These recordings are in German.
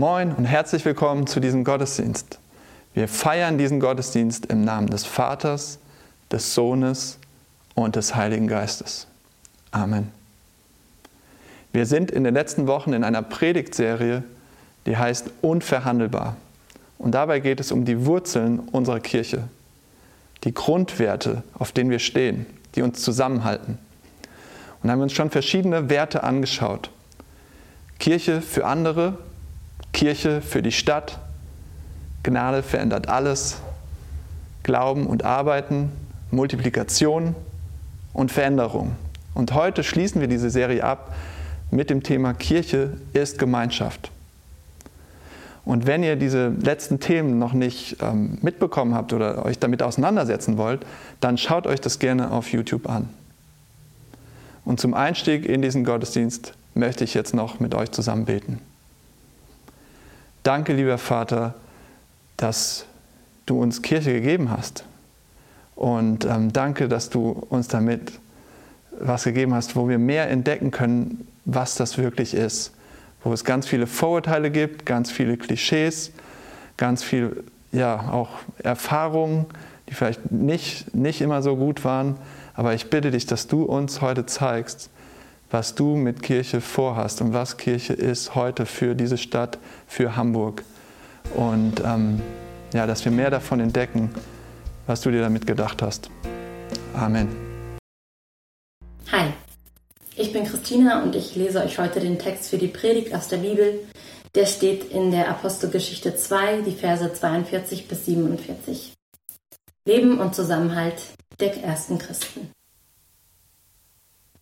Moin und herzlich willkommen zu diesem Gottesdienst. Wir feiern diesen Gottesdienst im Namen des Vaters, des Sohnes und des Heiligen Geistes. Amen. Wir sind in den letzten Wochen in einer Predigtserie, die heißt Unverhandelbar. Und dabei geht es um die Wurzeln unserer Kirche, die Grundwerte, auf denen wir stehen, die uns zusammenhalten. Und haben uns schon verschiedene Werte angeschaut. Kirche für andere, Kirche für die Stadt, Gnade verändert alles, Glauben und Arbeiten, Multiplikation und Veränderung. Und heute schließen wir diese Serie ab mit dem Thema Kirche ist Gemeinschaft. Und wenn ihr diese letzten Themen noch nicht ähm, mitbekommen habt oder euch damit auseinandersetzen wollt, dann schaut euch das gerne auf YouTube an. Und zum Einstieg in diesen Gottesdienst möchte ich jetzt noch mit euch zusammen beten. Danke, lieber Vater, dass du uns Kirche gegeben hast. Und ähm, danke, dass du uns damit was gegeben hast, wo wir mehr entdecken können, was das wirklich ist wo es ganz viele Vorurteile gibt, ganz viele Klischees, ganz viel, ja, auch Erfahrungen, die vielleicht nicht, nicht immer so gut waren. Aber ich bitte dich, dass du uns heute zeigst, was du mit Kirche vorhast und was Kirche ist heute für diese Stadt, für Hamburg. Und ähm, ja, dass wir mehr davon entdecken, was du dir damit gedacht hast. Amen. Hi, ich bin Christina und ich lese euch heute den Text für die Predigt aus der Bibel. Der steht in der Apostelgeschichte 2, die Verse 42 bis 47. Leben und Zusammenhalt der ersten Christen.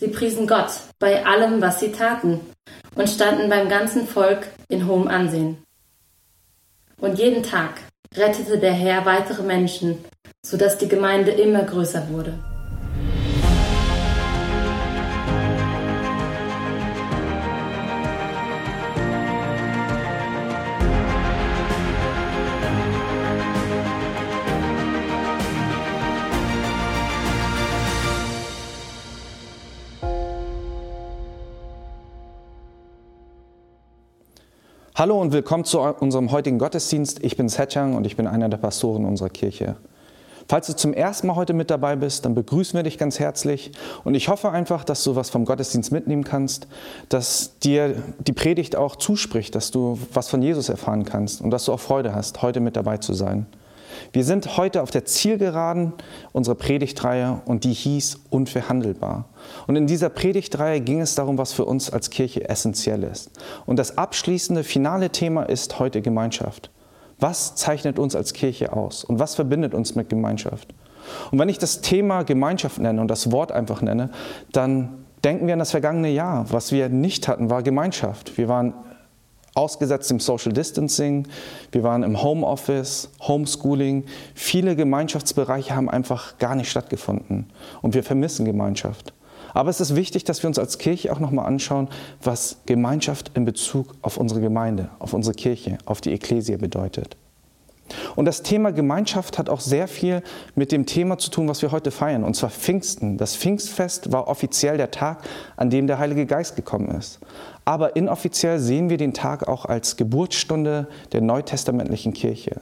Sie priesen Gott bei allem, was sie taten, und standen beim ganzen Volk in hohem Ansehen. Und jeden Tag rettete der Herr weitere Menschen sodass die Gemeinde immer größer wurde. Hallo und willkommen zu unserem heutigen Gottesdienst. Ich bin Setchang und ich bin einer der Pastoren unserer Kirche. Falls du zum ersten Mal heute mit dabei bist, dann begrüßen wir dich ganz herzlich und ich hoffe einfach, dass du was vom Gottesdienst mitnehmen kannst, dass dir die Predigt auch zuspricht, dass du was von Jesus erfahren kannst und dass du auch Freude hast, heute mit dabei zu sein. Wir sind heute auf der Zielgeraden unserer Predigtreihe und die hieß Unverhandelbar. Und in dieser Predigtreihe ging es darum, was für uns als Kirche essentiell ist. Und das abschließende, finale Thema ist heute Gemeinschaft. Was zeichnet uns als Kirche aus und was verbindet uns mit Gemeinschaft? Und wenn ich das Thema Gemeinschaft nenne und das Wort einfach nenne, dann denken wir an das vergangene Jahr. Was wir nicht hatten, war Gemeinschaft. Wir waren ausgesetzt im Social Distancing, wir waren im Homeoffice, Homeschooling. Viele Gemeinschaftsbereiche haben einfach gar nicht stattgefunden und wir vermissen Gemeinschaft. Aber es ist wichtig, dass wir uns als Kirche auch nochmal anschauen, was Gemeinschaft in Bezug auf unsere Gemeinde, auf unsere Kirche, auf die Ekklesie bedeutet. Und das Thema Gemeinschaft hat auch sehr viel mit dem Thema zu tun, was wir heute feiern, und zwar Pfingsten. Das Pfingstfest war offiziell der Tag, an dem der Heilige Geist gekommen ist. Aber inoffiziell sehen wir den Tag auch als Geburtsstunde der neutestamentlichen Kirche.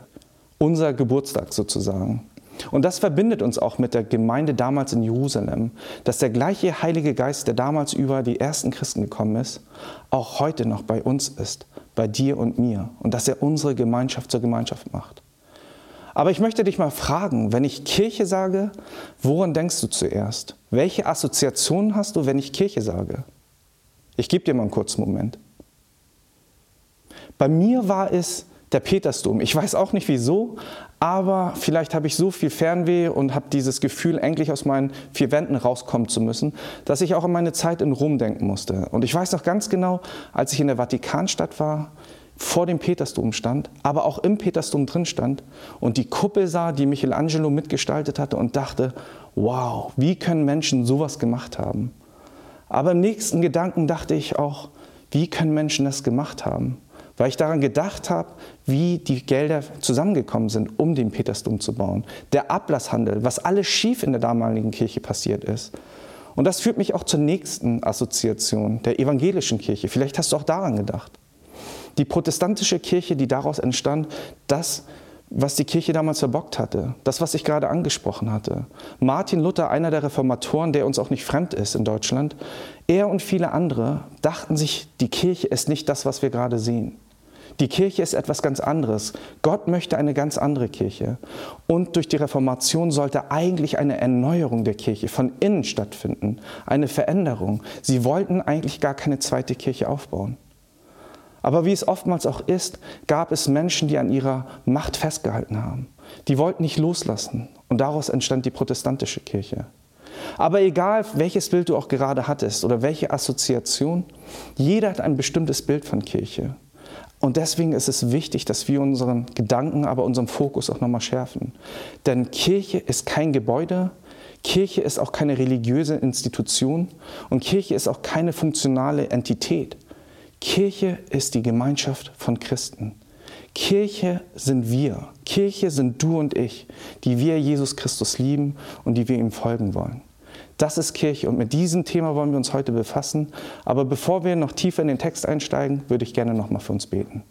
Unser Geburtstag sozusagen. Und das verbindet uns auch mit der Gemeinde damals in Jerusalem, dass der gleiche Heilige Geist, der damals über die ersten Christen gekommen ist, auch heute noch bei uns ist, bei dir und mir und dass er unsere Gemeinschaft zur Gemeinschaft macht. Aber ich möchte dich mal fragen, wenn ich Kirche sage, woran denkst du zuerst? Welche Assoziationen hast du, wenn ich Kirche sage? Ich gebe dir mal einen kurzen Moment. Bei mir war es der Petersdom. Ich weiß auch nicht wieso, aber vielleicht habe ich so viel Fernweh und habe dieses Gefühl, endlich aus meinen vier Wänden rauskommen zu müssen, dass ich auch an meine Zeit in Rom denken musste. Und ich weiß noch ganz genau, als ich in der Vatikanstadt war, vor dem Petersdom stand, aber auch im Petersdom drin stand und die Kuppel sah, die Michelangelo mitgestaltet hatte und dachte, wow, wie können Menschen sowas gemacht haben? Aber im nächsten Gedanken dachte ich auch, wie können Menschen das gemacht haben? Weil ich daran gedacht habe, wie die Gelder zusammengekommen sind, um den Petersdom zu bauen. Der Ablasshandel, was alles schief in der damaligen Kirche passiert ist. Und das führt mich auch zur nächsten Assoziation, der evangelischen Kirche. Vielleicht hast du auch daran gedacht. Die protestantische Kirche, die daraus entstand, das, was die Kirche damals verbockt hatte, das, was ich gerade angesprochen hatte. Martin Luther, einer der Reformatoren, der uns auch nicht fremd ist in Deutschland, er und viele andere dachten sich, die Kirche ist nicht das, was wir gerade sehen. Die Kirche ist etwas ganz anderes. Gott möchte eine ganz andere Kirche. Und durch die Reformation sollte eigentlich eine Erneuerung der Kirche von innen stattfinden, eine Veränderung. Sie wollten eigentlich gar keine zweite Kirche aufbauen. Aber wie es oftmals auch ist, gab es Menschen, die an ihrer Macht festgehalten haben. Die wollten nicht loslassen. Und daraus entstand die protestantische Kirche. Aber egal, welches Bild du auch gerade hattest oder welche Assoziation, jeder hat ein bestimmtes Bild von Kirche. Und deswegen ist es wichtig, dass wir unseren Gedanken, aber unseren Fokus auch nochmal schärfen. Denn Kirche ist kein Gebäude, Kirche ist auch keine religiöse Institution und Kirche ist auch keine funktionale Entität. Kirche ist die Gemeinschaft von Christen. Kirche sind wir. Kirche sind du und ich, die wir Jesus Christus lieben und die wir ihm folgen wollen. Das ist Kirche und mit diesem Thema wollen wir uns heute befassen. Aber bevor wir noch tiefer in den Text einsteigen, würde ich gerne nochmal für uns beten.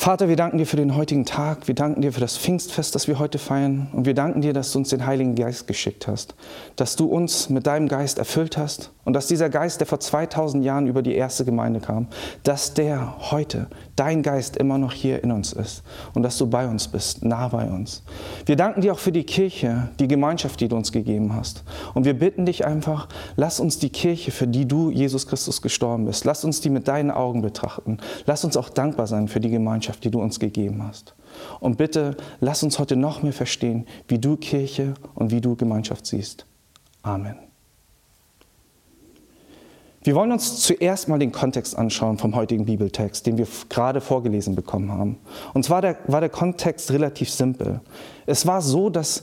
Vater, wir danken dir für den heutigen Tag. Wir danken dir für das Pfingstfest, das wir heute feiern. Und wir danken dir, dass du uns den Heiligen Geist geschickt hast. Dass du uns mit deinem Geist erfüllt hast. Und dass dieser Geist, der vor 2000 Jahren über die erste Gemeinde kam, dass der heute, dein Geist, immer noch hier in uns ist. Und dass du bei uns bist, nah bei uns. Wir danken dir auch für die Kirche, die Gemeinschaft, die du uns gegeben hast. Und wir bitten dich einfach, lass uns die Kirche, für die du, Jesus Christus, gestorben bist, lass uns die mit deinen Augen betrachten. Lass uns auch dankbar sein für die Gemeinschaft Gemeinschaft, die du uns gegeben hast. Und bitte lass uns heute noch mehr verstehen, wie du Kirche und wie du Gemeinschaft siehst. Amen. Wir wollen uns zuerst mal den Kontext anschauen vom heutigen Bibeltext, den wir gerade vorgelesen bekommen haben. Und zwar der, war der Kontext relativ simpel. Es war so, dass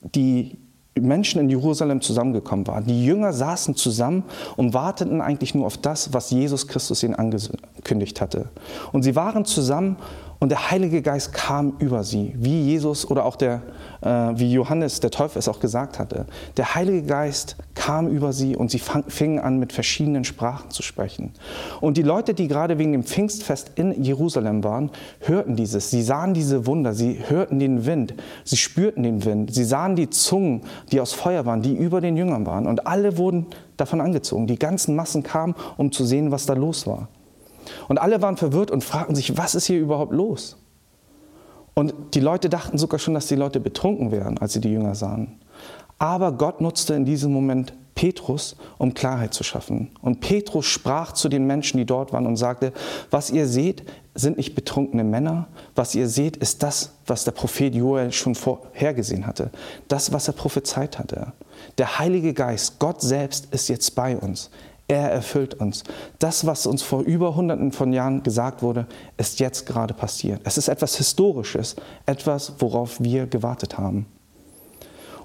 die Menschen in Jerusalem zusammengekommen waren. Die Jünger saßen zusammen und warteten eigentlich nur auf das, was Jesus Christus ihnen angekündigt hatte. Und sie waren zusammen und der Heilige Geist kam über sie, wie Jesus oder auch der, äh, wie Johannes, der Teufel es auch gesagt hatte. Der Heilige Geist kam über sie und sie fingen an, mit verschiedenen Sprachen zu sprechen. Und die Leute, die gerade wegen dem Pfingstfest in Jerusalem waren, hörten dieses. Sie sahen diese Wunder, sie hörten den Wind, sie spürten den Wind, sie sahen die Zungen, die aus Feuer waren, die über den Jüngern waren. Und alle wurden davon angezogen. Die ganzen Massen kamen, um zu sehen, was da los war. Und alle waren verwirrt und fragten sich, was ist hier überhaupt los? Und die Leute dachten sogar schon, dass die Leute betrunken wären, als sie die Jünger sahen. Aber Gott nutzte in diesem Moment Petrus, um Klarheit zu schaffen. Und Petrus sprach zu den Menschen, die dort waren, und sagte, was ihr seht, sind nicht betrunkene Männer, was ihr seht, ist das, was der Prophet Joel schon vorhergesehen hatte, das, was er prophezeit hatte. Der Heilige Geist, Gott selbst, ist jetzt bei uns. Er erfüllt uns. Das, was uns vor über hunderten von Jahren gesagt wurde, ist jetzt gerade passiert. Es ist etwas Historisches, etwas, worauf wir gewartet haben.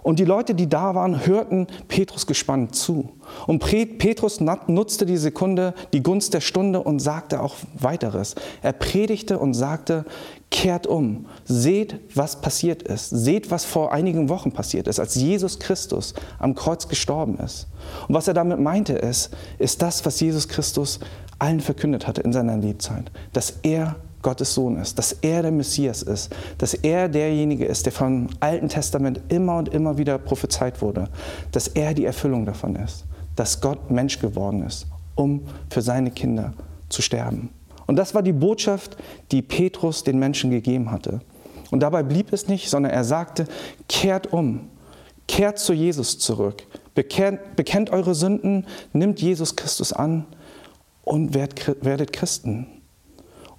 Und die Leute, die da waren, hörten Petrus gespannt zu. Und Petrus nutzte die Sekunde, die Gunst der Stunde und sagte auch weiteres. Er predigte und sagte, kehrt um, seht, was passiert ist, seht, was vor einigen Wochen passiert ist, als Jesus Christus am Kreuz gestorben ist. Und was er damit meinte ist, ist das, was Jesus Christus allen verkündet hatte in seiner Lebzeit, dass er Gottes Sohn ist, dass er der Messias ist, dass er derjenige ist, der vom Alten Testament immer und immer wieder prophezeit wurde, dass er die Erfüllung davon ist, dass Gott Mensch geworden ist, um für seine Kinder zu sterben. Und das war die Botschaft, die Petrus den Menschen gegeben hatte. Und dabei blieb es nicht, sondern er sagte, kehrt um, kehrt zu Jesus zurück, bekennt, bekennt eure Sünden, nimmt Jesus Christus an und werdet Christen.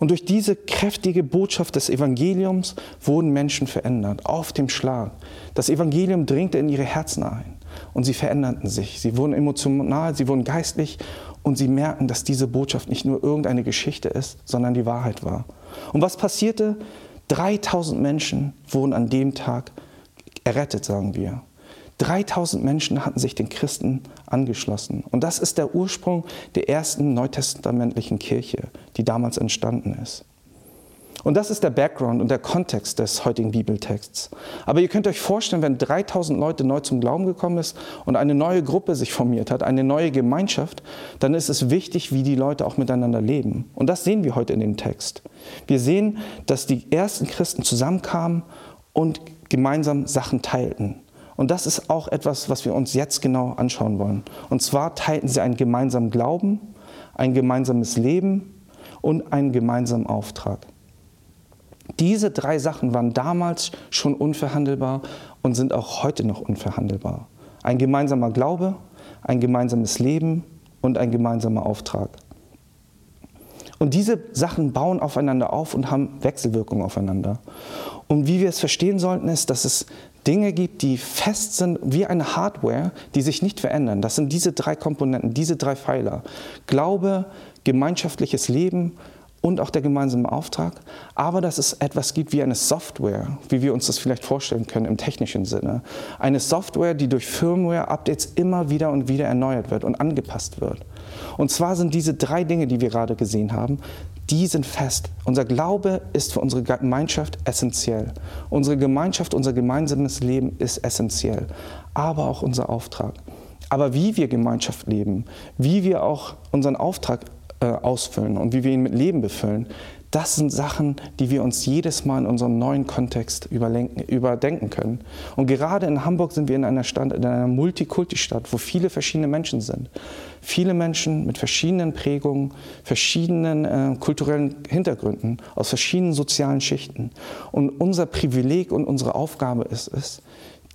Und durch diese kräftige Botschaft des Evangeliums wurden Menschen verändert, auf dem Schlag. Das Evangelium drängte in ihre Herzen ein und sie veränderten sich. Sie wurden emotional, sie wurden geistlich und sie merken, dass diese Botschaft nicht nur irgendeine Geschichte ist, sondern die Wahrheit war. Und was passierte? 3000 Menschen wurden an dem Tag errettet, sagen wir. 3000 Menschen hatten sich den Christen angeschlossen. Und das ist der Ursprung der ersten neutestamentlichen Kirche, die damals entstanden ist. Und das ist der Background und der Kontext des heutigen Bibeltexts. Aber ihr könnt euch vorstellen, wenn 3000 Leute neu zum Glauben gekommen ist und eine neue Gruppe sich formiert hat, eine neue Gemeinschaft, dann ist es wichtig, wie die Leute auch miteinander leben. Und das sehen wir heute in dem Text. Wir sehen, dass die ersten Christen zusammenkamen und gemeinsam Sachen teilten. Und das ist auch etwas, was wir uns jetzt genau anschauen wollen. Und zwar teilten sie einen gemeinsamen Glauben, ein gemeinsames Leben und einen gemeinsamen Auftrag. Diese drei Sachen waren damals schon unverhandelbar und sind auch heute noch unverhandelbar. Ein gemeinsamer Glaube, ein gemeinsames Leben und ein gemeinsamer Auftrag. Und diese Sachen bauen aufeinander auf und haben Wechselwirkungen aufeinander. Und wie wir es verstehen sollten, ist, dass es Dinge gibt, die fest sind wie eine Hardware, die sich nicht verändern. Das sind diese drei Komponenten, diese drei Pfeiler. Glaube, gemeinschaftliches Leben und auch der gemeinsame Auftrag, aber dass es etwas gibt wie eine Software, wie wir uns das vielleicht vorstellen können im technischen Sinne. Eine Software, die durch Firmware-Updates immer wieder und wieder erneuert wird und angepasst wird. Und zwar sind diese drei Dinge, die wir gerade gesehen haben, die sind fest. Unser Glaube ist für unsere Gemeinschaft essentiell. Unsere Gemeinschaft, unser gemeinsames Leben ist essentiell, aber auch unser Auftrag. Aber wie wir Gemeinschaft leben, wie wir auch unseren Auftrag äh, ausfüllen und wie wir ihn mit Leben befüllen, das sind Sachen, die wir uns jedes Mal in unserem neuen Kontext überdenken können. Und gerade in Hamburg sind wir in einer Stadt, in einer Multikulti-Stadt, wo viele verschiedene Menschen sind. Viele Menschen mit verschiedenen Prägungen, verschiedenen äh, kulturellen Hintergründen, aus verschiedenen sozialen Schichten. Und unser Privileg und unsere Aufgabe ist es,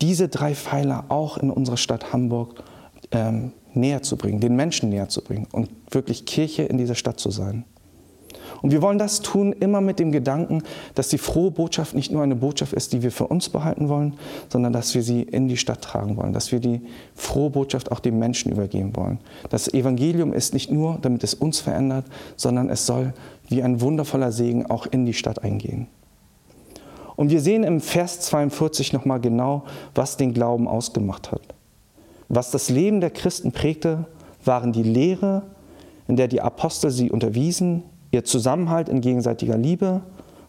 diese drei Pfeiler auch in unserer Stadt Hamburg ähm, näher zu bringen, den Menschen näher zu bringen und wirklich Kirche in dieser Stadt zu sein. Und wir wollen das tun immer mit dem Gedanken, dass die frohe Botschaft nicht nur eine Botschaft ist, die wir für uns behalten wollen, sondern dass wir sie in die Stadt tragen wollen, dass wir die frohe Botschaft auch den Menschen übergeben wollen. Das Evangelium ist nicht nur, damit es uns verändert, sondern es soll wie ein wundervoller Segen auch in die Stadt eingehen. Und wir sehen im Vers 42 nochmal genau, was den Glauben ausgemacht hat. Was das Leben der Christen prägte, waren die Lehre, in der die Apostel sie unterwiesen, ihr Zusammenhalt in gegenseitiger Liebe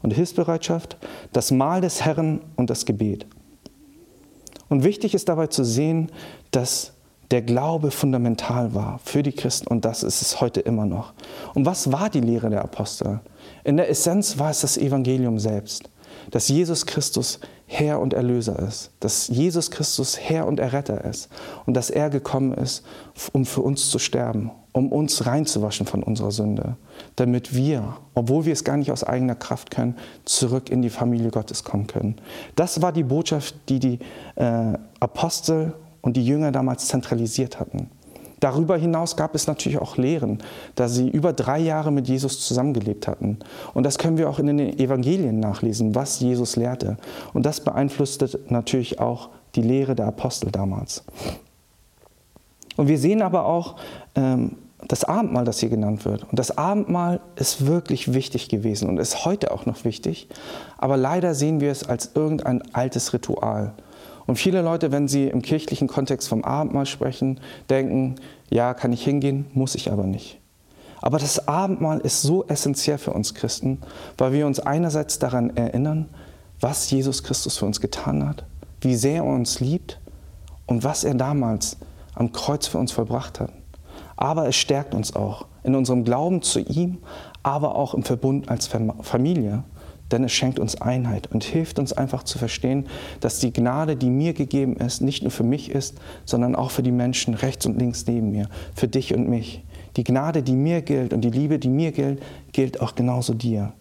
und Hilfsbereitschaft, das Mahl des Herrn und das Gebet. Und wichtig ist dabei zu sehen, dass der Glaube fundamental war für die Christen und das ist es heute immer noch. Und was war die Lehre der Apostel? In der Essenz war es das Evangelium selbst dass Jesus Christus Herr und Erlöser ist, dass Jesus Christus Herr und Erretter ist und dass er gekommen ist, um für uns zu sterben, um uns reinzuwaschen von unserer Sünde, damit wir, obwohl wir es gar nicht aus eigener Kraft können, zurück in die Familie Gottes kommen können. Das war die Botschaft, die die äh, Apostel und die Jünger damals zentralisiert hatten. Darüber hinaus gab es natürlich auch Lehren, da sie über drei Jahre mit Jesus zusammengelebt hatten. Und das können wir auch in den Evangelien nachlesen, was Jesus lehrte. Und das beeinflusste natürlich auch die Lehre der Apostel damals. Und wir sehen aber auch ähm, das Abendmahl, das hier genannt wird. Und das Abendmahl ist wirklich wichtig gewesen und ist heute auch noch wichtig. Aber leider sehen wir es als irgendein altes Ritual. Und viele Leute, wenn sie im kirchlichen Kontext vom Abendmahl sprechen, denken, ja, kann ich hingehen, muss ich aber nicht. Aber das Abendmahl ist so essentiell für uns Christen, weil wir uns einerseits daran erinnern, was Jesus Christus für uns getan hat, wie sehr er uns liebt und was er damals am Kreuz für uns vollbracht hat. Aber es stärkt uns auch in unserem Glauben zu ihm, aber auch im Verbund als Familie denn es schenkt uns Einheit und hilft uns einfach zu verstehen, dass die Gnade, die mir gegeben ist, nicht nur für mich ist, sondern auch für die Menschen rechts und links neben mir, für dich und mich, Die Gnade, die mir gilt und die Liebe, die mir gilt, gilt auch genauso dir.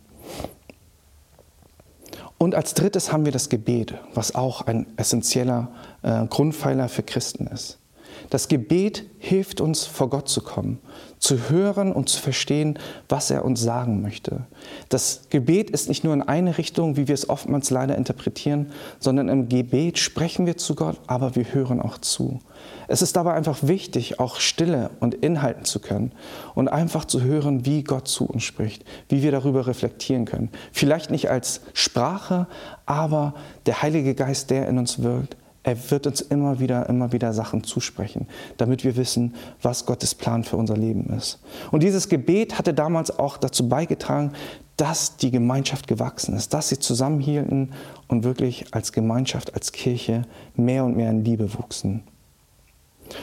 Und als drittes haben wir das Gebet, was auch ein essentieller äh, Grundpfeiler für Christen ist. Das Gebet hilft uns, vor Gott zu kommen, zu hören und zu verstehen, was er uns sagen möchte. Das Gebet ist nicht nur in eine Richtung, wie wir es oftmals leider interpretieren, sondern im Gebet sprechen wir zu Gott, aber wir hören auch zu. Es ist dabei einfach wichtig, auch Stille und inhalten zu können und einfach zu hören, wie Gott zu uns spricht, wie wir darüber reflektieren können. Vielleicht nicht als Sprache, aber der Heilige Geist, der in uns wirkt, er wird uns immer wieder, immer wieder Sachen zusprechen, damit wir wissen, was Gottes Plan für unser Leben ist. Und dieses Gebet hatte damals auch dazu beigetragen, dass die Gemeinschaft gewachsen ist, dass sie zusammenhielten und wirklich als Gemeinschaft, als Kirche mehr und mehr in Liebe wuchsen.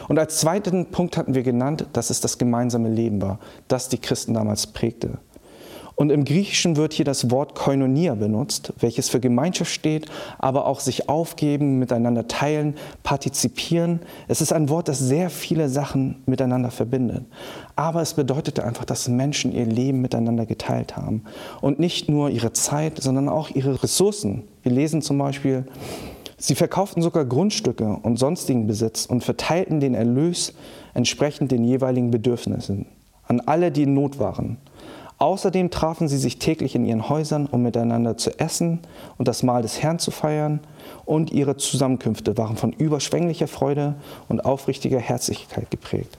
Und als zweiten Punkt hatten wir genannt, dass es das gemeinsame Leben war, das die Christen damals prägte. Und im Griechischen wird hier das Wort Koinonia benutzt, welches für Gemeinschaft steht, aber auch sich aufgeben, miteinander teilen, partizipieren. Es ist ein Wort, das sehr viele Sachen miteinander verbindet. Aber es bedeutete einfach, dass Menschen ihr Leben miteinander geteilt haben. Und nicht nur ihre Zeit, sondern auch ihre Ressourcen. Wir lesen zum Beispiel, sie verkauften sogar Grundstücke und sonstigen Besitz und verteilten den Erlös entsprechend den jeweiligen Bedürfnissen an alle, die in Not waren. Außerdem trafen sie sich täglich in ihren Häusern, um miteinander zu essen und das Mahl des Herrn zu feiern, und ihre Zusammenkünfte waren von überschwänglicher Freude und aufrichtiger Herzlichkeit geprägt.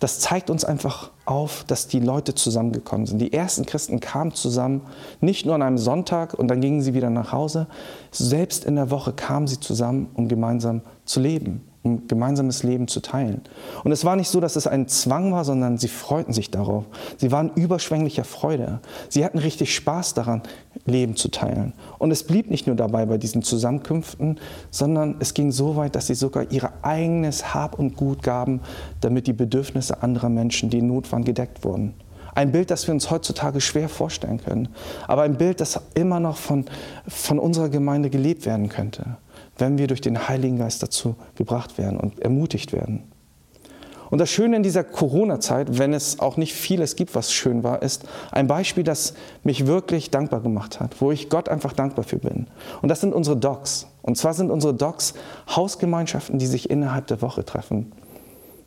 Das zeigt uns einfach auf, dass die Leute zusammengekommen sind. Die ersten Christen kamen zusammen, nicht nur an einem Sonntag und dann gingen sie wieder nach Hause. Selbst in der Woche kamen sie zusammen, um gemeinsam zu leben um gemeinsames Leben zu teilen. Und es war nicht so, dass es ein Zwang war, sondern sie freuten sich darauf. Sie waren überschwänglicher Freude. Sie hatten richtig Spaß daran, Leben zu teilen. Und es blieb nicht nur dabei bei diesen Zusammenkünften, sondern es ging so weit, dass sie sogar ihr eigenes Hab und Gut gaben, damit die Bedürfnisse anderer Menschen, die in Not waren, gedeckt wurden. Ein Bild, das wir uns heutzutage schwer vorstellen können, aber ein Bild, das immer noch von, von unserer Gemeinde gelebt werden könnte wenn wir durch den Heiligen Geist dazu gebracht werden und ermutigt werden. Und das Schöne in dieser Corona-Zeit, wenn es auch nicht vieles gibt, was schön war, ist ein Beispiel, das mich wirklich dankbar gemacht hat, wo ich Gott einfach dankbar für bin. Und das sind unsere Docs. Und zwar sind unsere Docs Hausgemeinschaften, die sich innerhalb der Woche treffen.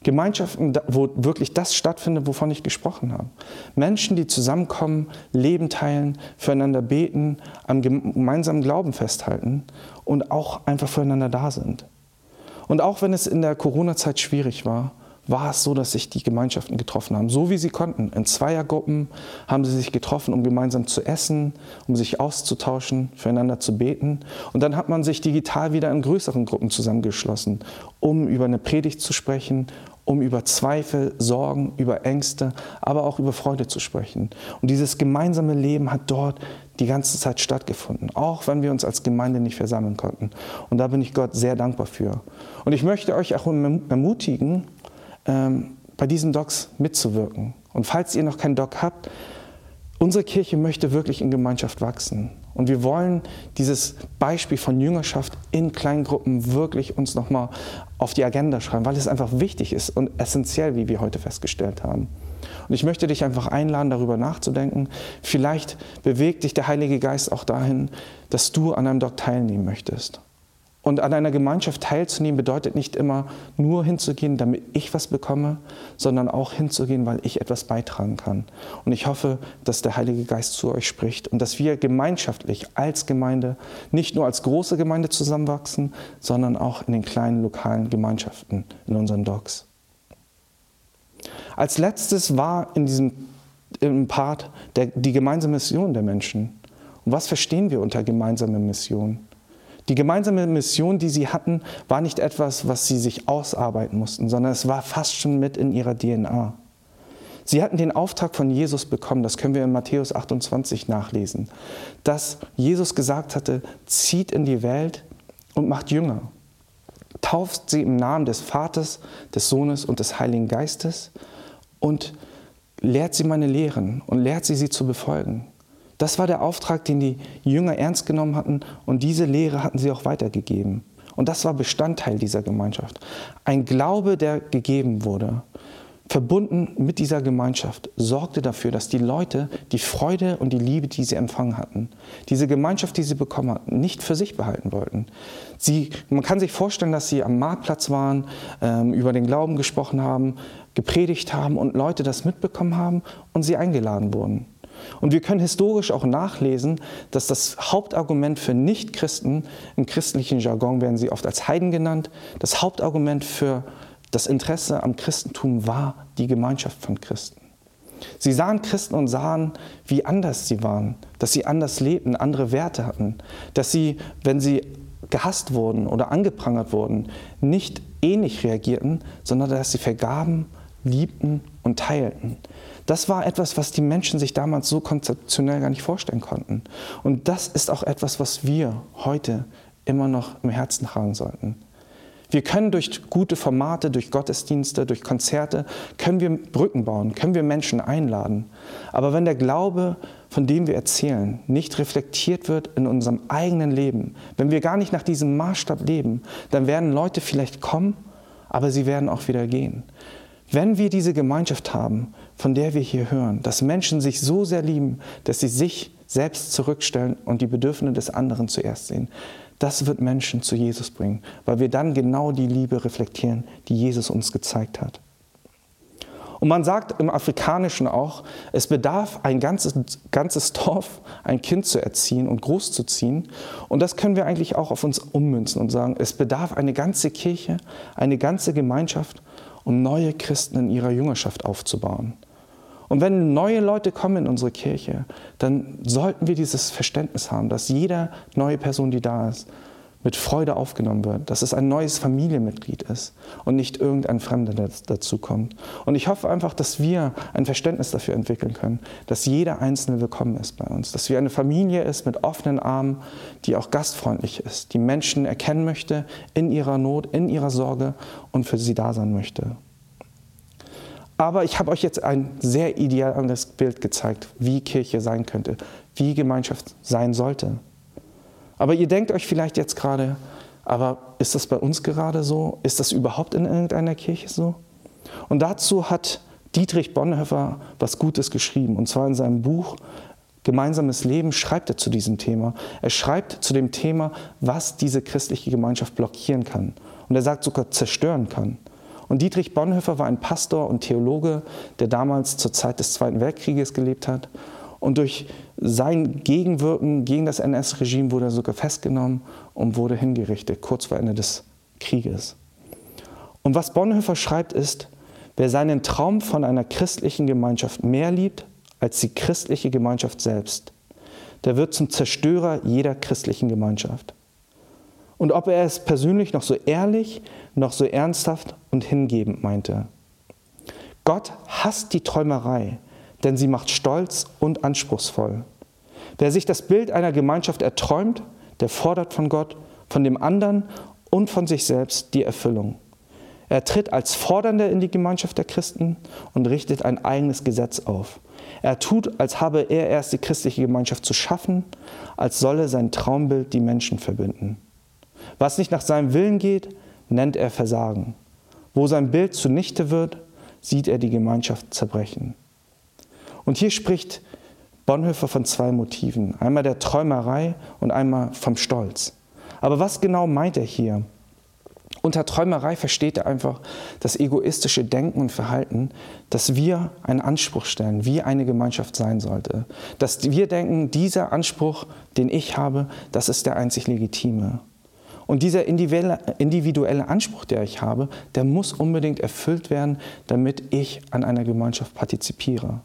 Gemeinschaften, wo wirklich das stattfindet, wovon ich gesprochen habe. Menschen, die zusammenkommen, Leben teilen, füreinander beten, am gemeinsamen Glauben festhalten und auch einfach füreinander da sind. Und auch wenn es in der Corona-Zeit schwierig war, war es so, dass sich die Gemeinschaften getroffen haben, so wie sie konnten. In Zweiergruppen haben sie sich getroffen, um gemeinsam zu essen, um sich auszutauschen, füreinander zu beten. Und dann hat man sich digital wieder in größeren Gruppen zusammengeschlossen, um über eine Predigt zu sprechen, um über Zweifel, Sorgen, über Ängste, aber auch über Freude zu sprechen. Und dieses gemeinsame Leben hat dort die ganze Zeit stattgefunden, auch wenn wir uns als Gemeinde nicht versammeln konnten. Und da bin ich Gott sehr dankbar für. Und ich möchte euch auch ermutigen, ähm, bei diesen Docs mitzuwirken. Und falls ihr noch keinen Doc habt, unsere Kirche möchte wirklich in Gemeinschaft wachsen. Und wir wollen dieses Beispiel von Jüngerschaft in Kleingruppen wirklich uns nochmal auf die Agenda schreiben, weil es einfach wichtig ist und essentiell, wie wir heute festgestellt haben. Und ich möchte dich einfach einladen, darüber nachzudenken. Vielleicht bewegt dich der Heilige Geist auch dahin, dass du an einem Doc teilnehmen möchtest. Und an einer Gemeinschaft teilzunehmen bedeutet nicht immer nur hinzugehen, damit ich was bekomme, sondern auch hinzugehen, weil ich etwas beitragen kann. Und ich hoffe, dass der Heilige Geist zu euch spricht und dass wir gemeinschaftlich als Gemeinde nicht nur als große Gemeinde zusammenwachsen, sondern auch in den kleinen lokalen Gemeinschaften, in unseren Docs. Als letztes war in diesem im Part der, die gemeinsame Mission der Menschen. Und was verstehen wir unter gemeinsame Mission? Die gemeinsame Mission, die sie hatten, war nicht etwas, was sie sich ausarbeiten mussten, sondern es war fast schon mit in ihrer DNA. Sie hatten den Auftrag von Jesus bekommen, das können wir in Matthäus 28 nachlesen, dass Jesus gesagt hatte, zieht in die Welt und macht Jünger. Tauft sie im Namen des Vaters, des Sohnes und des Heiligen Geistes und lehrt sie meine Lehren und lehrt sie, sie zu befolgen. Das war der Auftrag, den die Jünger ernst genommen hatten und diese Lehre hatten sie auch weitergegeben. Und das war Bestandteil dieser Gemeinschaft. Ein Glaube, der gegeben wurde. verbunden mit dieser Gemeinschaft, sorgte dafür, dass die Leute die Freude und die Liebe, die sie empfangen hatten, diese Gemeinschaft, die sie bekommen hatten, nicht für sich behalten wollten. Sie, man kann sich vorstellen, dass sie am Marktplatz waren, ähm, über den Glauben gesprochen haben, gepredigt haben und Leute das mitbekommen haben und sie eingeladen wurden. Und wir können historisch auch nachlesen, dass das Hauptargument für Nichtchristen, im christlichen Jargon werden sie oft als Heiden genannt, das Hauptargument für das Interesse am Christentum war die Gemeinschaft von Christen. Sie sahen Christen und sahen, wie anders sie waren, dass sie anders lebten, andere Werte hatten, dass sie, wenn sie gehasst wurden oder angeprangert wurden, nicht ähnlich reagierten, sondern dass sie vergaben, liebten und teilten. Das war etwas, was die Menschen sich damals so konzeptionell gar nicht vorstellen konnten. Und das ist auch etwas, was wir heute immer noch im Herzen tragen sollten. Wir können durch gute Formate, durch Gottesdienste, durch Konzerte, können wir Brücken bauen, können wir Menschen einladen. Aber wenn der Glaube, von dem wir erzählen, nicht reflektiert wird in unserem eigenen Leben, wenn wir gar nicht nach diesem Maßstab leben, dann werden Leute vielleicht kommen, aber sie werden auch wieder gehen. Wenn wir diese Gemeinschaft haben, von der wir hier hören, dass Menschen sich so sehr lieben, dass sie sich selbst zurückstellen und die Bedürfnisse des anderen zuerst sehen, das wird Menschen zu Jesus bringen, weil wir dann genau die Liebe reflektieren, die Jesus uns gezeigt hat. Und man sagt im Afrikanischen auch, es bedarf ein ganzes, ganzes Dorf, ein Kind zu erziehen und großzuziehen. Und das können wir eigentlich auch auf uns ummünzen und sagen, es bedarf eine ganze Kirche, eine ganze Gemeinschaft, um neue Christen in ihrer Jüngerschaft aufzubauen. Und wenn neue Leute kommen in unsere Kirche, dann sollten wir dieses Verständnis haben, dass jede neue Person, die da ist, mit Freude aufgenommen wird, dass es ein neues Familienmitglied ist und nicht irgendein Fremder, der dazu kommt. Und ich hoffe einfach, dass wir ein Verständnis dafür entwickeln können, dass jeder Einzelne willkommen ist bei uns, dass wir eine Familie ist mit offenen Armen, die auch gastfreundlich ist, die Menschen erkennen möchte in ihrer Not, in ihrer Sorge und für sie da sein möchte. Aber ich habe euch jetzt ein sehr ideales Bild gezeigt, wie Kirche sein könnte, wie Gemeinschaft sein sollte. Aber ihr denkt euch vielleicht jetzt gerade, aber ist das bei uns gerade so? Ist das überhaupt in irgendeiner Kirche so? Und dazu hat Dietrich Bonhoeffer was Gutes geschrieben. Und zwar in seinem Buch Gemeinsames Leben schreibt er zu diesem Thema. Er schreibt zu dem Thema, was diese christliche Gemeinschaft blockieren kann. Und er sagt sogar zerstören kann. Und Dietrich Bonhoeffer war ein Pastor und Theologe, der damals zur Zeit des Zweiten Weltkrieges gelebt hat. Und durch sein Gegenwirken gegen das NS-Regime wurde er sogar festgenommen und wurde hingerichtet, kurz vor Ende des Krieges. Und was Bonhoeffer schreibt ist, wer seinen Traum von einer christlichen Gemeinschaft mehr liebt als die christliche Gemeinschaft selbst, der wird zum Zerstörer jeder christlichen Gemeinschaft. Und ob er es persönlich noch so ehrlich, noch so ernsthaft und hingebend meinte. Gott hasst die Träumerei, denn sie macht stolz und anspruchsvoll. Wer sich das Bild einer Gemeinschaft erträumt, der fordert von Gott, von dem anderen und von sich selbst die Erfüllung. Er tritt als Fordernder in die Gemeinschaft der Christen und richtet ein eigenes Gesetz auf. Er tut, als habe er erst die christliche Gemeinschaft zu schaffen, als solle sein Traumbild die Menschen verbinden. Was nicht nach seinem Willen geht, nennt er Versagen. Wo sein Bild zunichte wird, sieht er die Gemeinschaft zerbrechen. Und hier spricht Bonhoeffer von zwei Motiven. Einmal der Träumerei und einmal vom Stolz. Aber was genau meint er hier? Unter Träumerei versteht er einfach das egoistische Denken und Verhalten, dass wir einen Anspruch stellen, wie eine Gemeinschaft sein sollte. Dass wir denken, dieser Anspruch, den ich habe, das ist der einzig legitime. Und dieser individuelle Anspruch, der ich habe, der muss unbedingt erfüllt werden, damit ich an einer Gemeinschaft partizipiere.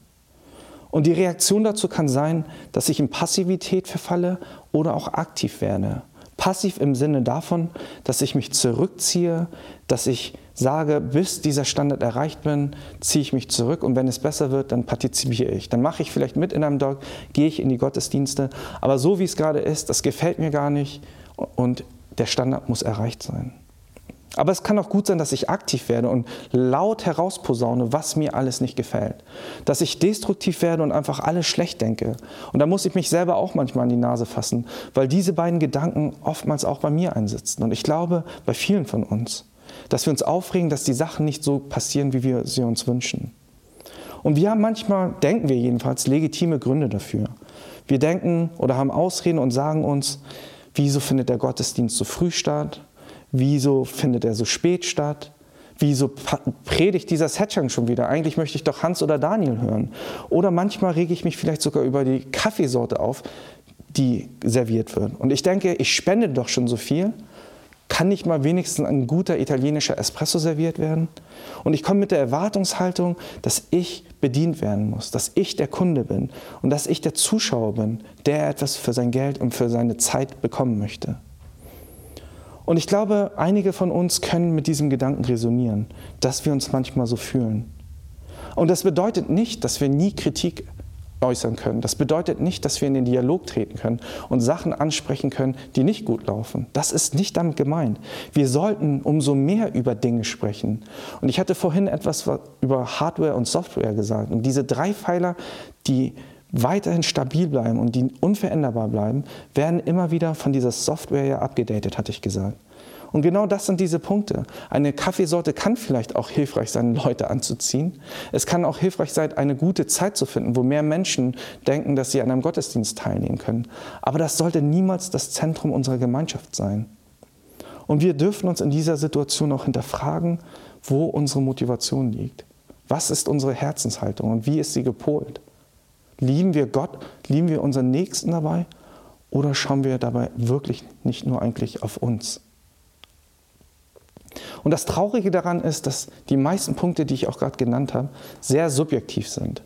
Und die Reaktion dazu kann sein, dass ich in Passivität verfalle oder auch aktiv werde. Passiv im Sinne davon, dass ich mich zurückziehe, dass ich sage, bis dieser Standard erreicht bin, ziehe ich mich zurück und wenn es besser wird, dann partizipiere ich. Dann mache ich vielleicht mit in einem Dog, gehe ich in die Gottesdienste, aber so wie es gerade ist, das gefällt mir gar nicht und der Standard muss erreicht sein. Aber es kann auch gut sein, dass ich aktiv werde und laut herausposaune, was mir alles nicht gefällt. Dass ich destruktiv werde und einfach alles schlecht denke. Und da muss ich mich selber auch manchmal an die Nase fassen, weil diese beiden Gedanken oftmals auch bei mir einsitzen. Und ich glaube, bei vielen von uns. dass wir uns aufregen, dass die Sachen nicht so passieren, wie wir sie uns wünschen. Und wir haben manchmal, denken wir jedenfalls, legitime Gründe dafür. Wir denken oder haben Ausreden und sagen uns, wieso findet der Gottesdienst so früh statt? Wieso findet er so spät statt? Wieso predigt dieser Setchang schon wieder? Eigentlich möchte ich doch Hans oder Daniel hören. Oder manchmal rege ich mich vielleicht sogar über die Kaffeesorte auf, die serviert wird. Und ich denke, ich spende doch schon so viel. Kann nicht mal wenigstens ein guter italienischer Espresso serviert werden? Und ich komme mit der Erwartungshaltung, dass ich bedient werden muss, dass ich der Kunde bin und dass ich der Zuschauer bin, der etwas für sein Geld und für seine Zeit bekommen möchte. Und ich glaube, einige von uns können mit diesem Gedanken resonieren, dass wir uns manchmal so fühlen. Und das bedeutet nicht, dass wir nie Kritik äußern können. Das bedeutet nicht, dass wir in den Dialog treten können und Sachen ansprechen können, die nicht gut laufen. Das ist nicht damit gemeint. Wir sollten umso mehr über Dinge sprechen. Und ich hatte vorhin etwas über Hardware und Software gesagt. Und diese drei Pfeiler, die weiterhin stabil bleiben und die unveränderbar bleiben, werden immer wieder von dieser Software ja abgedatet, hatte ich gesagt. Und genau das sind diese Punkte. Eine Kaffeesorte kann vielleicht auch hilfreich sein, Leute anzuziehen. Es kann auch hilfreich sein, eine gute Zeit zu finden, wo mehr Menschen denken, dass sie an einem Gottesdienst teilnehmen können. Aber das sollte niemals das Zentrum unserer Gemeinschaft sein. Und wir dürfen uns in dieser Situation auch hinterfragen, wo unsere Motivation liegt. Was ist unsere Herzenshaltung und wie ist sie gepolt? Lieben wir Gott, lieben wir unseren Nächsten dabei oder schauen wir dabei wirklich nicht nur eigentlich auf uns? Und das Traurige daran ist, dass die meisten Punkte, die ich auch gerade genannt habe, sehr subjektiv sind.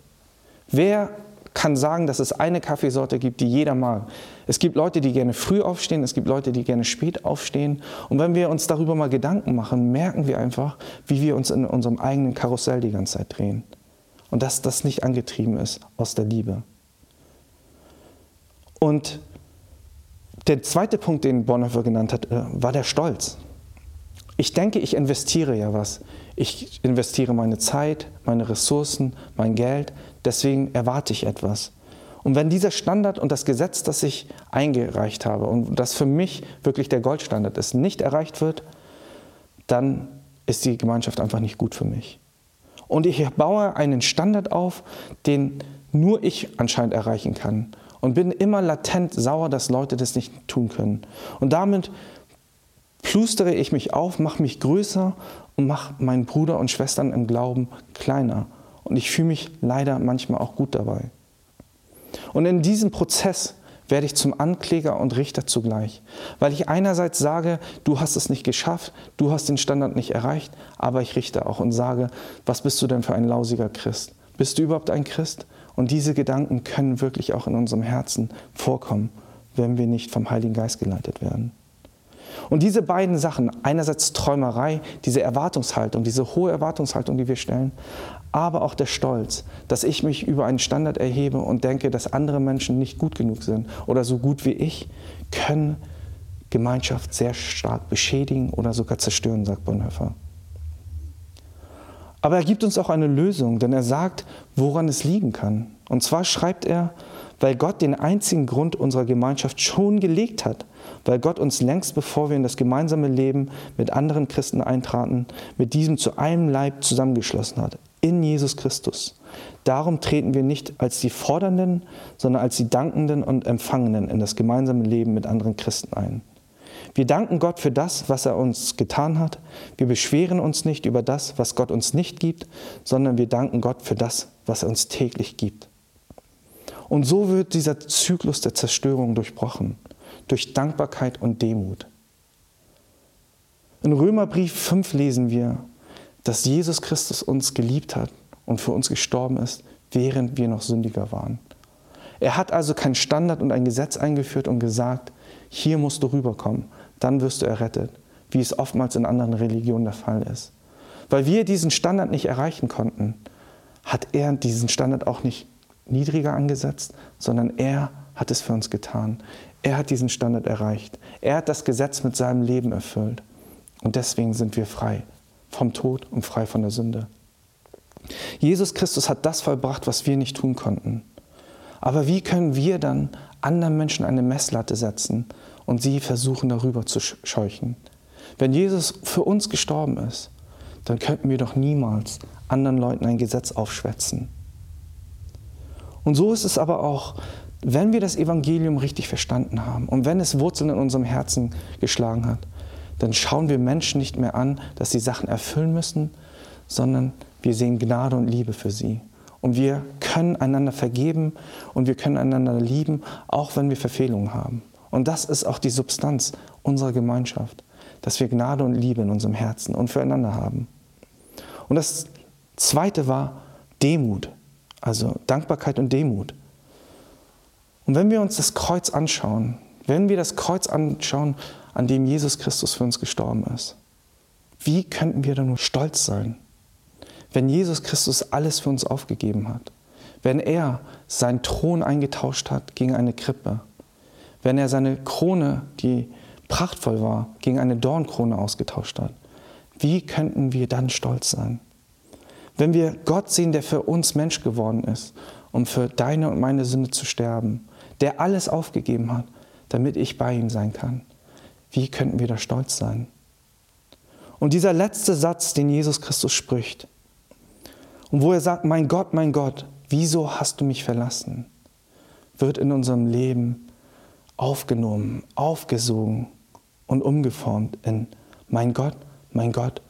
Wer kann sagen, dass es eine Kaffeesorte gibt, die jeder mag? Es gibt Leute, die gerne früh aufstehen, es gibt Leute, die gerne spät aufstehen. Und wenn wir uns darüber mal Gedanken machen, merken wir einfach, wie wir uns in unserem eigenen Karussell die ganze Zeit drehen. Und dass das nicht angetrieben ist aus der Liebe. Und der zweite Punkt, den Bonhoeffer genannt hat, äh, war der Stolz. Ich denke, ich investiere ja was. Ich investiere meine Zeit, meine Ressourcen, mein Geld. Deswegen erwarte ich etwas. Und wenn dieser Standard und das Gesetz, das ich eingereicht habe und das für mich wirklich der Goldstandard ist, nicht erreicht wird, dann ist die Gemeinschaft einfach nicht gut für mich. Und ich baue einen Standard auf, den nur ich anscheinend erreichen kann. Und bin immer latent sauer, dass Leute das nicht tun können. Und damit plustere ich mich auf, mache mich größer und mache meinen Bruder und Schwestern im Glauben kleiner. Und ich fühle mich leider manchmal auch gut dabei. Und in diesem Prozess werde ich zum Ankläger und Richter zugleich, weil ich einerseits sage, du hast es nicht geschafft, du hast den Standard nicht erreicht, aber ich richte auch und sage, was bist du denn für ein lausiger Christ? Bist du überhaupt ein Christ? Und diese Gedanken können wirklich auch in unserem Herzen vorkommen, wenn wir nicht vom Heiligen Geist geleitet werden. Und diese beiden Sachen, einerseits Träumerei, diese Erwartungshaltung, diese hohe Erwartungshaltung, die wir stellen, aber auch der Stolz, dass ich mich über einen Standard erhebe und denke, dass andere Menschen nicht gut genug sind oder so gut wie ich, können Gemeinschaft sehr stark beschädigen oder sogar zerstören, sagt Bonhoeffer. Aber er gibt uns auch eine Lösung, denn er sagt, woran es liegen kann. Und zwar schreibt er, weil Gott den einzigen Grund unserer Gemeinschaft schon gelegt hat, weil Gott uns längst bevor wir in das gemeinsame Leben mit anderen Christen eintraten, mit diesem zu einem Leib zusammengeschlossen hat, in Jesus Christus. Darum treten wir nicht als die Fordernden, sondern als die Dankenden und Empfangenen in das gemeinsame Leben mit anderen Christen ein. Wir danken Gott für das, was er uns getan hat. Wir beschweren uns nicht über das, was Gott uns nicht gibt, sondern wir danken Gott für das, was er uns täglich gibt. Und so wird dieser Zyklus der Zerstörung durchbrochen, durch Dankbarkeit und Demut. In Römerbrief 5 lesen wir, dass Jesus Christus uns geliebt hat und für uns gestorben ist, während wir noch sündiger waren. Er hat also keinen Standard und ein Gesetz eingeführt und gesagt, hier musst du rüberkommen, dann wirst du errettet, wie es oftmals in anderen Religionen der Fall ist. Weil wir diesen Standard nicht erreichen konnten, hat er diesen Standard auch nicht niedriger angesetzt, sondern er hat es für uns getan. Er hat diesen Standard erreicht. Er hat das Gesetz mit seinem Leben erfüllt. Und deswegen sind wir frei vom Tod und frei von der Sünde. Jesus Christus hat das vollbracht, was wir nicht tun konnten. Aber wie können wir dann anderen Menschen eine Messlatte setzen und sie versuchen darüber zu scheuchen? Wenn Jesus für uns gestorben ist, dann könnten wir doch niemals anderen Leuten ein Gesetz aufschwätzen. Und so ist es aber auch, wenn wir das Evangelium richtig verstanden haben und wenn es Wurzeln in unserem Herzen geschlagen hat, dann schauen wir Menschen nicht mehr an, dass sie Sachen erfüllen müssen, sondern wir sehen Gnade und Liebe für sie. Und wir können einander vergeben und wir können einander lieben, auch wenn wir Verfehlungen haben. Und das ist auch die Substanz unserer Gemeinschaft, dass wir Gnade und Liebe in unserem Herzen und füreinander haben. Und das Zweite war Demut. Also Dankbarkeit und Demut. Und wenn wir uns das Kreuz anschauen, wenn wir das Kreuz anschauen, an dem Jesus Christus für uns gestorben ist, wie könnten wir da nur stolz sein? Wenn Jesus Christus alles für uns aufgegeben hat, wenn er seinen Thron eingetauscht hat gegen eine Krippe, wenn er seine Krone, die prachtvoll war, gegen eine Dornkrone ausgetauscht hat, wie könnten wir dann stolz sein? Wenn wir Gott sehen, der für uns Mensch geworden ist, um für deine und meine Sünde zu sterben, der alles aufgegeben hat, damit ich bei ihm sein kann, wie könnten wir da stolz sein? Und dieser letzte Satz, den Jesus Christus spricht, und wo er sagt, mein Gott, mein Gott, wieso hast du mich verlassen, wird in unserem Leben aufgenommen, aufgesogen und umgeformt in, mein Gott, mein Gott,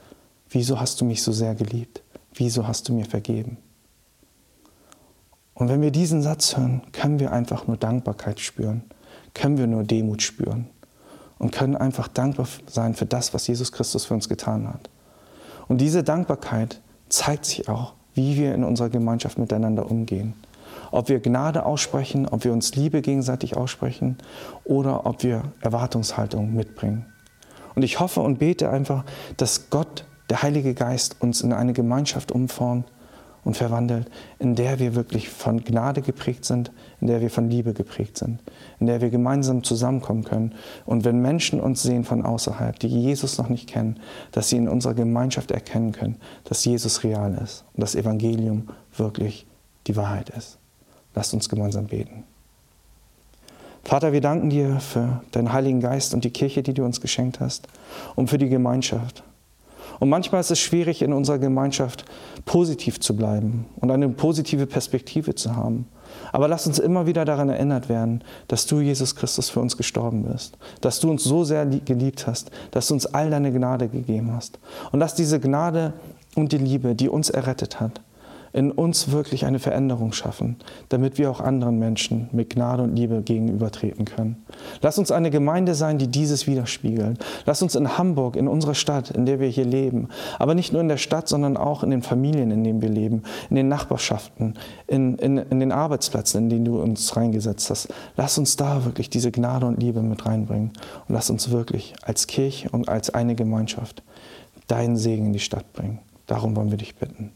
wieso hast du mich so sehr geliebt? wieso hast du mir vergeben? Und wenn wir diesen Satz hören, können wir einfach nur Dankbarkeit spüren, können wir nur Demut spüren und können einfach dankbar sein für das, was Jesus Christus für uns getan hat. Und diese Dankbarkeit zeigt sich auch, wie wir in unserer Gemeinschaft miteinander umgehen. Ob wir Gnade aussprechen, ob wir uns Liebe gegenseitig aussprechen oder ob wir Erwartungshaltung mitbringen. Und ich hoffe und bete einfach, dass Gott der Heilige Geist uns in eine Gemeinschaft umformt und verwandelt, in der wir wirklich von Gnade geprägt sind, in der wir von Liebe geprägt sind, in der wir gemeinsam zusammenkommen können. Und wenn Menschen uns sehen von außerhalb, die Jesus noch nicht kennen, dass sie in unserer Gemeinschaft erkennen können, dass Jesus real ist und das Evangelium wirklich die Wahrheit ist. Lasst uns gemeinsam beten. Vater, wir danken dir für deinen Heiligen Geist und die Kirche, die du uns geschenkt hast, und für die Gemeinschaft. Und manchmal ist es schwierig, in unserer Gemeinschaft positiv zu bleiben und eine positive Perspektive zu haben. Aber lass uns immer wieder daran erinnert werden, dass du, Jesus Christus, für uns gestorben bist, dass du uns so sehr geliebt hast, dass du uns all deine Gnade gegeben hast. Und dass diese Gnade und die Liebe, die uns errettet hat, in uns wirklich eine Veränderung schaffen, damit wir auch anderen Menschen mit Gnade und Liebe gegenübertreten können. Lass uns eine Gemeinde sein, die dieses widerspiegelt. Lass uns in Hamburg, in unserer Stadt, in der wir hier leben, aber nicht nur in der Stadt, sondern auch in den Familien, in denen wir leben, in den Nachbarschaften, in, in, in den Arbeitsplätzen, in denen du uns reingesetzt hast. Lass uns da wirklich diese Gnade und Liebe mit reinbringen und lass uns wirklich als Kirche und als eine Gemeinschaft deinen Segen in die Stadt bringen. Darum wollen wir dich bitten.